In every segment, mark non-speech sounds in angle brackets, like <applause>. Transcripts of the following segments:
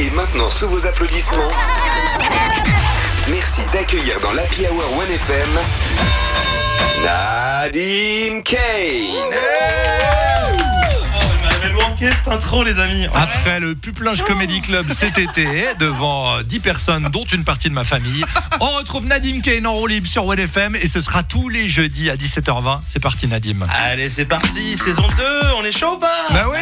Et maintenant, sous vos applaudissements, merci d'accueillir dans l'Happy Hour 1FM Nadim Kane. Manqué cette intro, les amis. Après le Puplinge Comedy Club cet été, devant euh, 10 personnes, dont une partie de ma famille, on retrouve Nadim Kane en roue libre sur WFM et ce sera tous les jeudis à 17h20. C'est parti, Nadim. Allez, c'est parti, saison 2, on est chaud ou pas? Bah oui.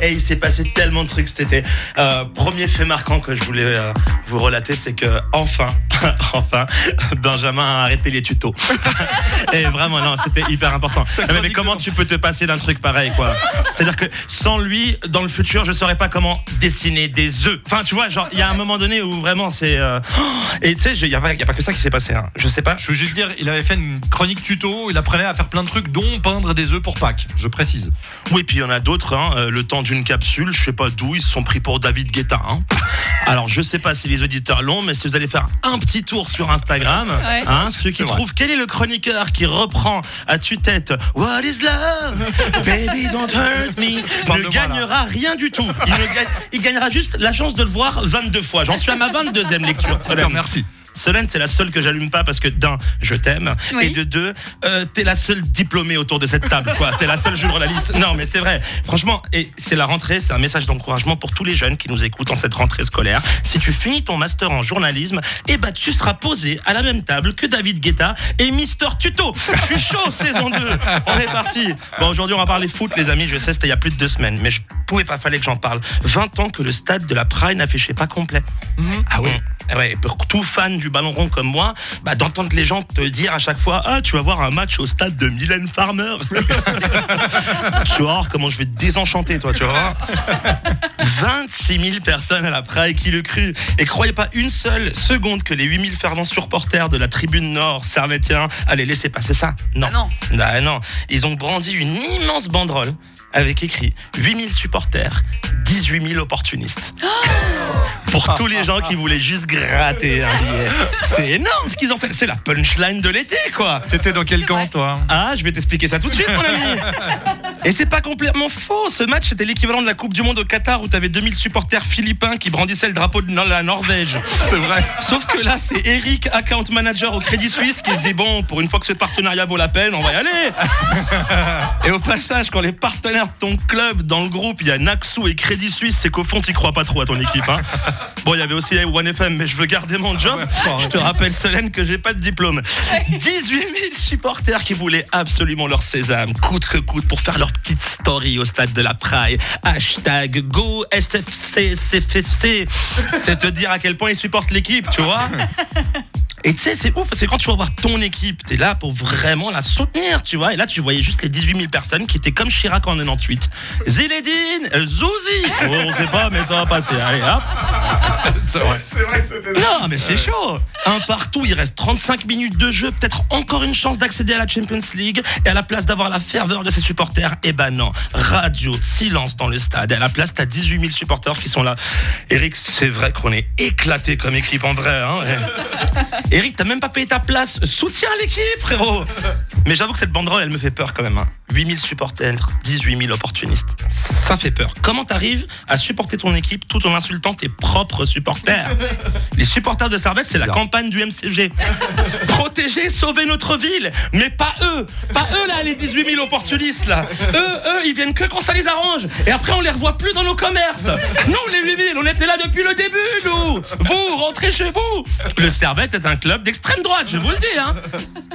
Et il s'est passé tellement de trucs cet été. Euh, premier fait marquant que je voulais euh, vous relater, c'est que enfin, <laughs> enfin, Benjamin a arrêté les tutos. <laughs> Et vraiment, non, c'était hyper important. Mais comment tu peux te passer d'un truc pareil, quoi? C'est-à-dire que sans lui, dans le futur, je saurais pas comment dessiner des œufs. Enfin, tu vois, genre, il y a un moment donné où vraiment c'est. euh, <gasps> Et tu sais, il y, a pas y a pas que ça qui s'est passé. Hein. Je sais pas. Je veux juste dire, il avait fait une chronique tuto, il apprenait à faire plein de trucs, dont peindre des œufs pour Pâques, je précise. Oui, puis il y en a d'autres, hein, euh, le temps d'une capsule, je sais pas d'où, ils se sont pris pour David Guetta. Hein. Alors, je sais pas si les auditeurs l'ont, mais si vous allez faire un petit tour sur Instagram, Ouais. hein, ceux qui C'est vrai. trouvent quel est le chroniqueur qui reprend à tue-tête What is love? <laughs> Baby, don't hurt me, ne moi, là. gagnera rien du tout. Il, ne gagne- il gagnera juste la chance de le voir 22 fois. J'en suis à ma 22e lecture. Merci. Solène, c'est la seule que j'allume pas parce que d'un, je t'aime, Oui. et de deux, euh, t'es la seule diplômée autour de cette table, quoi. T'es la seule, j'ouvre la liste. Non, mais c'est vrai. Franchement, et c'est la rentrée, c'est un message d'encouragement pour tous les jeunes qui nous écoutent en cette rentrée scolaire. Si tu finis ton master en journalisme, eh ben, tu seras posé à la même table que David Guetta et Mister Tuto. Je suis chaud, <laughs> saison 2. On est parti. Bon, aujourd'hui, on va parler foot, les amis. Je sais, c'était il y a plus de deux semaines, mais je pouvais pas, fallait que j'en parle. 20 ans que le stade de la Pride n'affichait pas complet. Ah oui. Ouais, pour tout fan du ballon rond comme moi, bah, d'entendre les gens te dire à chaque fois Ah, tu vas voir un match au stade de Mylène Farmer. <laughs> tu voir comment je vais te désenchanter, toi, tu vois. 26 000 personnes à la Praille qui le cru. Et croyez pas une seule seconde que les 8 000 fervents supporters de la tribune nord servétiens allaient laisser passer ça. Non. Ah non. Ah non. Ils ont brandi une immense banderole avec écrit 8000 supporters, 18 000 opportunistes. <gasps> <laughs> Pour tous les gens qui voulaient juste gratter un billet. C'est énorme ce qu'ils ont fait. C'est la punchline de l'été, quoi. T'étais dans quel camp, toi? Ah, je vais t'expliquer ça tout de suite, mon ami. <laughs> Et c'est pas complètement faux. Ce match, c'était l'équivalent de la Coupe du Monde au Qatar où t'avais 2000 supporters philippins qui brandissaient le drapeau de la Norvège. <laughs> C'est vrai. Sauf que là, c'est Eric, account manager au Crédit Suisse, qui se dit bon, pour une fois que ce partenariat vaut la peine, on va y aller. <laughs> Et au passage, quand les partenaires de ton club dans le groupe, il y a Naxou et Crédit Suisse, c'est qu'au fond, t'y crois pas trop à ton équipe. Hein. <laughs> Bon, il y avait aussi OneFM, mais je veux garder mon job. Je te rappelle, Solène, que j'ai pas de diplôme. 18 000 supporters qui voulaient absolument leur sésame, coûte que coûte, pour faire leur petite story au stade de la Praille. Hashtag Go SFC, CFC. C'est te dire à quel point ils supportent l'équipe, tu vois. <laughs> Et tu sais, c'est ouf parce que quand tu vas voir ton équipe, t'es là pour vraiment la soutenir, tu vois. Et là, tu voyais juste les 18 000 personnes qui étaient comme Chirac en 98. Zinedine, euh, Zouzi. Oh, on sait pas, mais ça va passer. Allez, hop. C'est vrai. Non, mais c'est chaud. Un partout, il reste 35 minutes de jeu, peut-être encore une chance d'accéder à la Champions League. Et à la place d'avoir la ferveur de ses supporters, eh ben non. Radio, silence dans le stade. Et à la place, t'as 18 000 supporters qui sont là. Eric, c'est vrai qu'on est éclaté comme équipe en vrai. Hein <laughs> Eric, t'as même pas payé ta place. Soutiens l'équipe, frérot. Mais j'avoue que cette banderole, elle me fait peur quand même. Hein. 8000 supporters, 18 000 opportunistes. Ça fait peur. Comment t'arrives à supporter ton équipe tout en insultant tes propres supporters Les supporters de Servette, c'est la campagne du MCG. Protéger, sauver notre ville. Mais pas eux. Pas eux, là, les 18 000 opportunistes, là. Eux, eux, ils viennent que quand ça les arrange. Et après, on les revoit plus dans nos commerces. Nous, les 8 000, on était là depuis le début, nous. Vous, rentrez chez vous. Le Servette est un club d'extrême droite, je vous le dis, hein.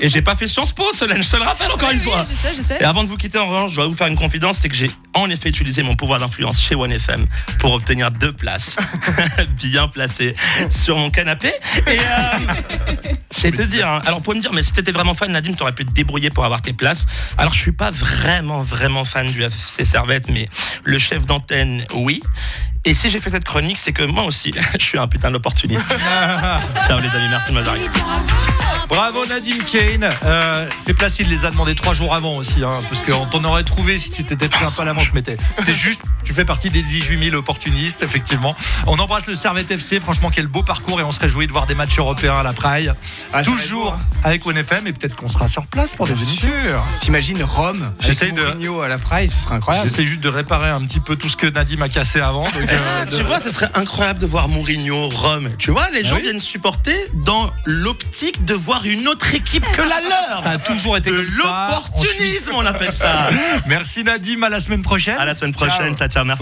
Et j'ai pas fait Sciences Po, Solène, je te le rappelle encore une Oui, fois. je sais, je sais. Et avant de vous quitter, en revanche, je dois vous faire une confidence, c'est que j'ai en effet utilisé mon pouvoir d'influence chez OneFM pour obtenir deux places <laughs> bien placées sur mon canapé. Et euh, <laughs> c'est te dire. hein. Alors, pour me dire, mais si t'étais vraiment fan, Nadim, t'aurais pu te débrouiller pour avoir tes places. Alors, je suis pas vraiment, vraiment fan du FC Servette, mais le chef d'antenne, oui. Et si j'ai fait cette chronique, c'est que moi aussi, <laughs> je suis un putain d'opportuniste. <laughs> Ciao les amis, merci de. Anytime. Bravo Nadim Kane. Euh, c'est place, il les a demandé trois jours avant aussi, hein, parce qu'on t'en aurait trouvé si tu t'étais pris un peu à la manche, mais t'es juste, tu fais partie des 18 000 opportunistes, effectivement. On embrasse le Servette FC, franchement, quel beau parcours et on se réjouit de voir des matchs européens à la Praille. Ah, Toujours beau, avec ONFM et peut-être qu'on sera sur place pour des émissions. T'imagines Rome J'essaye de- Mourinho à la Praille, ce serait incroyable. J'essaie juste de réparer un petit peu tout ce que Nadim a cassé avant. donc, euh, Ah, de- tu vois, ce serait incroyable de voir Mourinho, Rome. Tu vois, les gens oui. viennent supporter dans l'optique de voir une autre équipe que la leur. Ça a toujours été de comme ça. l'opportunisme, on appelle ça. Merci Nadim, à la semaine prochaine. À la semaine prochaine, Tatia, merci.